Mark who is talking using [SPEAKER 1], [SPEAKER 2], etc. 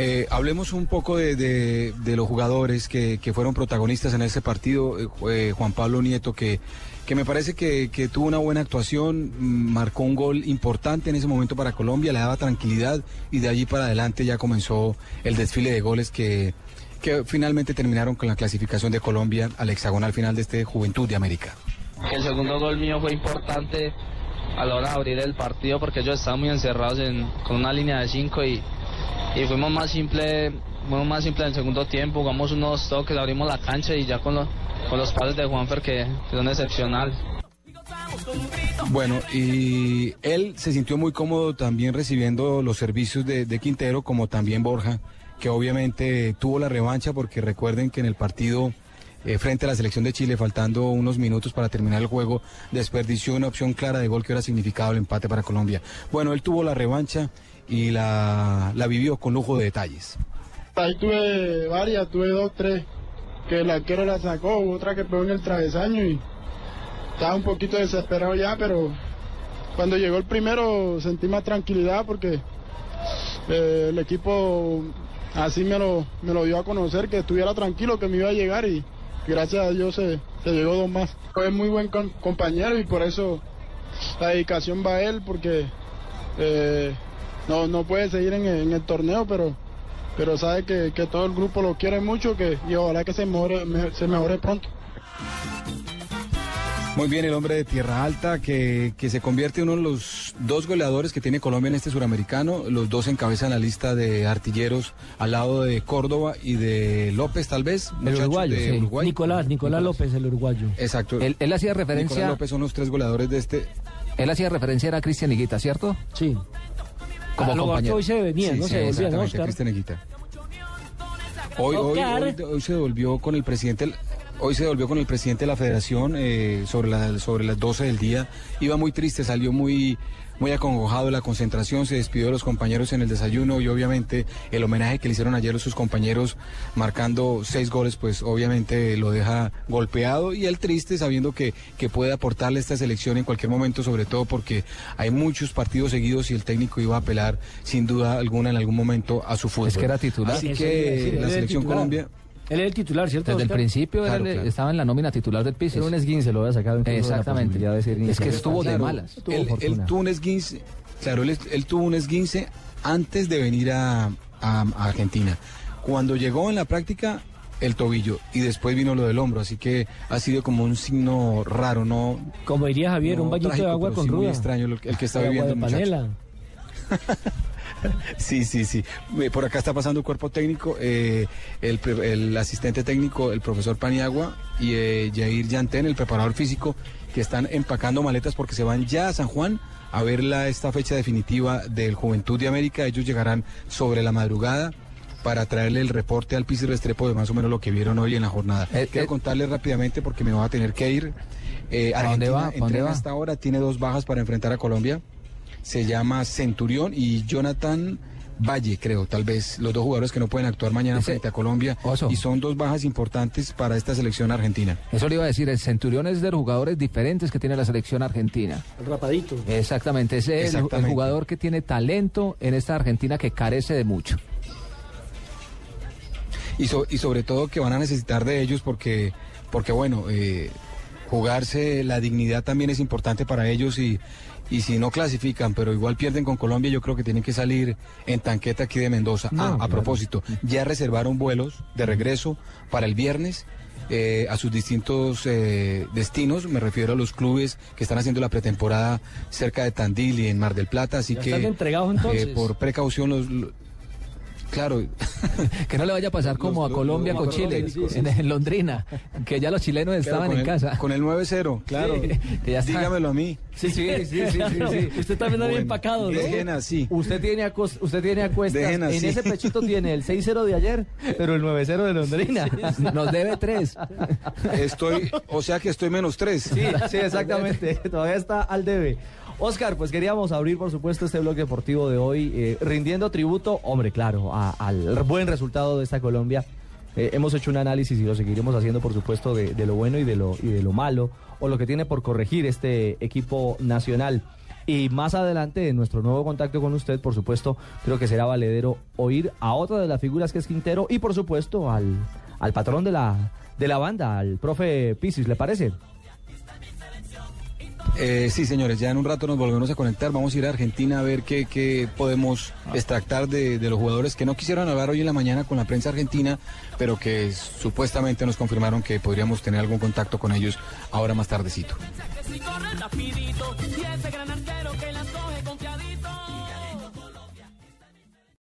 [SPEAKER 1] Eh, hablemos un poco de, los jugadores que, fueron protagonistas en ese partido. Eh, eh, Juan Pablo Nieto, que, me parece que, tuvo una buena actuación, mm, marcó un gol importante en ese momento para Colombia, le daba tranquilidad y de allí para adelante ya comenzó el desfile de goles que, finalmente terminaron con la clasificación de Colombia al hexagonal final de este Juventud de América.
[SPEAKER 2] El segundo gol mío fue importante a la hora de abrir el partido porque ellos estaban muy encerrados en- con una línea de cinco y, y fuimos más simple, fuimos más simple en el segundo tiempo, jugamos unos toques, abrimos la cancha y ya con, los con los pases de Juanfer que, que son excepcionales.
[SPEAKER 1] Bueno, y él se sintió muy cómodo también recibiendo los servicios de, de Quintero, como también Borja, que obviamente tuvo la revancha porque recuerden que en el partido eh, frente a la selección de Chile, faltando unos minutos para terminar el juego, desperdició una opción clara de gol que hubiera significado el empate para Colombia. Bueno, él tuvo la revancha y la, la vivió con lujo de detalles.
[SPEAKER 3] Ahí tuve varias, tuve dos, tres, que el arquero la sacó, otra que pegó en el travesaño y estaba un poquito desesperado ya, pero cuando llegó el primero sentí más tranquilidad porque eh, el equipo así me lo, me lo dio a conocer, que estuviera tranquilo, que me iba a llegar y gracias a Dios se, llegó dos más. Fue muy buen com- compañero y por eso la dedicación va a él porque eh, no, no puede seguir en, el- torneo, pero pero sabe que, que todo el grupo lo quiere mucho que, y ojalá que se mejore, me- se mejore pronto.
[SPEAKER 1] Muy bien, el hombre de Tierra Alta que, que se convierte en uno de los dos goleadores que tiene Colombia en este suramericano. Los dos encabezan la lista de artilleros al lado de Córdoba y de López, tal vez.
[SPEAKER 4] El uruguayo,
[SPEAKER 1] de
[SPEAKER 4] sí.
[SPEAKER 1] Uruguay.
[SPEAKER 4] Nicolás, Nicolás López, el uruguayo.
[SPEAKER 1] Exacto.
[SPEAKER 5] Él, él hacía referencia.
[SPEAKER 1] Nicolás López son los tres goleadores de este.
[SPEAKER 5] Él hacía referencia era Cristian Higuita, ¿cierto?
[SPEAKER 4] Sí.
[SPEAKER 5] Como
[SPEAKER 4] Ah, lo
[SPEAKER 5] compañero.
[SPEAKER 4] hoy se venía,
[SPEAKER 1] Sí,
[SPEAKER 4] ¿no?
[SPEAKER 1] sí,
[SPEAKER 4] se volvía.
[SPEAKER 1] Cristian Higuita. Hoy, hoy, hoy, hoy se volvió con el presidente. Hoy se volvió con el presidente de la federación eh, sobre, la- sobre las 12 del día. Iba muy triste, salió muy, muy acongojado de la concentración, se despidió de los compañeros en el desayuno y obviamente el homenaje que le hicieron ayer a sus compañeros marcando seis goles, pues obviamente lo deja golpeado y él triste sabiendo que, que puede aportarle a esta selección en cualquier momento, sobre todo porque hay muchos partidos seguidos y el técnico iba a apelar sin duda alguna en algún momento a su fútbol.
[SPEAKER 5] Es que era titular.
[SPEAKER 1] Así que la selección
[SPEAKER 4] titular.
[SPEAKER 1] Colombia...
[SPEAKER 4] Él es el titular, ¿cierto?
[SPEAKER 5] Desde el principio
[SPEAKER 1] Claro,
[SPEAKER 5] él
[SPEAKER 1] claro.
[SPEAKER 5] estaba en la nómina titular del Pisis.
[SPEAKER 6] Era un esguince, lo había sacado de
[SPEAKER 5] Exactamente.
[SPEAKER 6] de ser
[SPEAKER 5] Es que estuvo de
[SPEAKER 1] Claro,
[SPEAKER 5] malas.
[SPEAKER 6] Tuvo
[SPEAKER 1] él, él tuvo un esguince, claro, él, él tuvo un esguince antes de venir a, a- a Argentina. Cuando llegó en la práctica, el tobillo y después vino lo del hombro, así que ha sido como un signo raro, ¿no?
[SPEAKER 4] Como diría Javier,
[SPEAKER 1] no
[SPEAKER 4] un bañito de agua con
[SPEAKER 1] sí muy
[SPEAKER 4] ruda.
[SPEAKER 1] extraño el, el que está
[SPEAKER 4] Agua
[SPEAKER 1] viviendo
[SPEAKER 4] de
[SPEAKER 1] el muchacho. Sí, sí, sí. Eh, Por acá está pasando el cuerpo técnico, eh, el, el asistente técnico, el profesor Paniagua y eh, Jair Yantén, el preparador físico, que están empacando maletas porque se van ya a San Juan a ver la, esta fecha definitiva del Juventud de América. Ellos llegarán sobre la madrugada para traerle el reporte al Piso Restrepo de más o menos lo que vieron hoy en la jornada.
[SPEAKER 5] Eh,
[SPEAKER 1] Quiero contarles rápidamente porque me voy a tener que ir.
[SPEAKER 5] ¿A dónde va? ¿Pa' dónde va?
[SPEAKER 1] hasta ahora, tiene dos bajas para enfrentar a Colombia se llama Centurión y Jonathan Valle, creo, tal vez, los dos jugadores que no pueden actuar mañana
[SPEAKER 5] Ese-
[SPEAKER 1] frente a Colombia.
[SPEAKER 5] Oso.
[SPEAKER 1] Y son dos bajas importantes para esta selección argentina.
[SPEAKER 5] Eso le iba a decir, el Centurión es de los jugadores diferentes que tiene la selección argentina.
[SPEAKER 4] El rapadito.
[SPEAKER 5] Exactamente, es el- jugador que tiene talento en esta Argentina que carece de mucho.
[SPEAKER 1] Y, so- y sobre todo que van a necesitar de ellos porque, porque bueno, eh, jugarse la dignidad también es importante para ellos y, y si no clasifican, pero igual pierden con Colombia, yo creo que tienen que salir en tanqueta aquí de Mendoza.
[SPEAKER 6] No,
[SPEAKER 1] Ah, a propósito, ya reservaron vuelos de regreso para el viernes. eh, a sus distintos eh, destinos, me refiero a los clubes que están haciendo la pretemporada cerca de Tandil y en Mar del Plata, así
[SPEAKER 4] Ya
[SPEAKER 1] que
[SPEAKER 4] están entregados, entonces.
[SPEAKER 1] eh, por precaución los, lo- claro,
[SPEAKER 5] Que no le vaya a pasar como a Colombia
[SPEAKER 1] los-
[SPEAKER 5] con Chile, en, en Londrina, que ya los chilenos estaban en
[SPEAKER 1] el,
[SPEAKER 5] casa.
[SPEAKER 1] con el 9-0, claro,
[SPEAKER 5] Sí, que ya
[SPEAKER 1] dígamelo a mí.
[SPEAKER 4] Sí, sí, sí, sí, sí. Usted también había
[SPEAKER 1] Bueno,
[SPEAKER 4] empacado, ¿no?
[SPEAKER 1] Dejen así.
[SPEAKER 6] Usted tiene, a usted tiene a cuestas,
[SPEAKER 1] Dejen
[SPEAKER 6] en
[SPEAKER 1] así.
[SPEAKER 6] ese pechito tiene el 6-0 de ayer, pero el 9-0 de Londrina.
[SPEAKER 5] Nos debe tres.
[SPEAKER 1] Estoy, o sea que estoy menos 3.
[SPEAKER 6] Sí, sí, exactamente. Todavía está al debe. Oscar, pues queríamos abrir, por supuesto, este blog deportivo de hoy, eh, rindiendo tributo, hombre, claro, a- al buen resultado de esta Colombia. Eh, hemos hecho un análisis y lo seguiremos haciendo, por supuesto, de, de lo bueno y de lo, y de lo malo, o lo que tiene por corregir este equipo nacional. Y más adelante, en nuestro nuevo contacto con usted, por supuesto, creo que será valedero oír a otra de las figuras que es Quintero y, por supuesto, al, al patrón de la, de la banda, al profe Pisis, ¿le parece?
[SPEAKER 1] Eh, sí, señores, ya en un rato nos volvemos a conectar. Vamos a ir a Argentina a ver qué, qué podemos extractar de, de los jugadores que no quisieron hablar hoy en la mañana con la prensa argentina, pero que supuestamente nos confirmaron que podríamos tener algún contacto con ellos ahora más tardecito.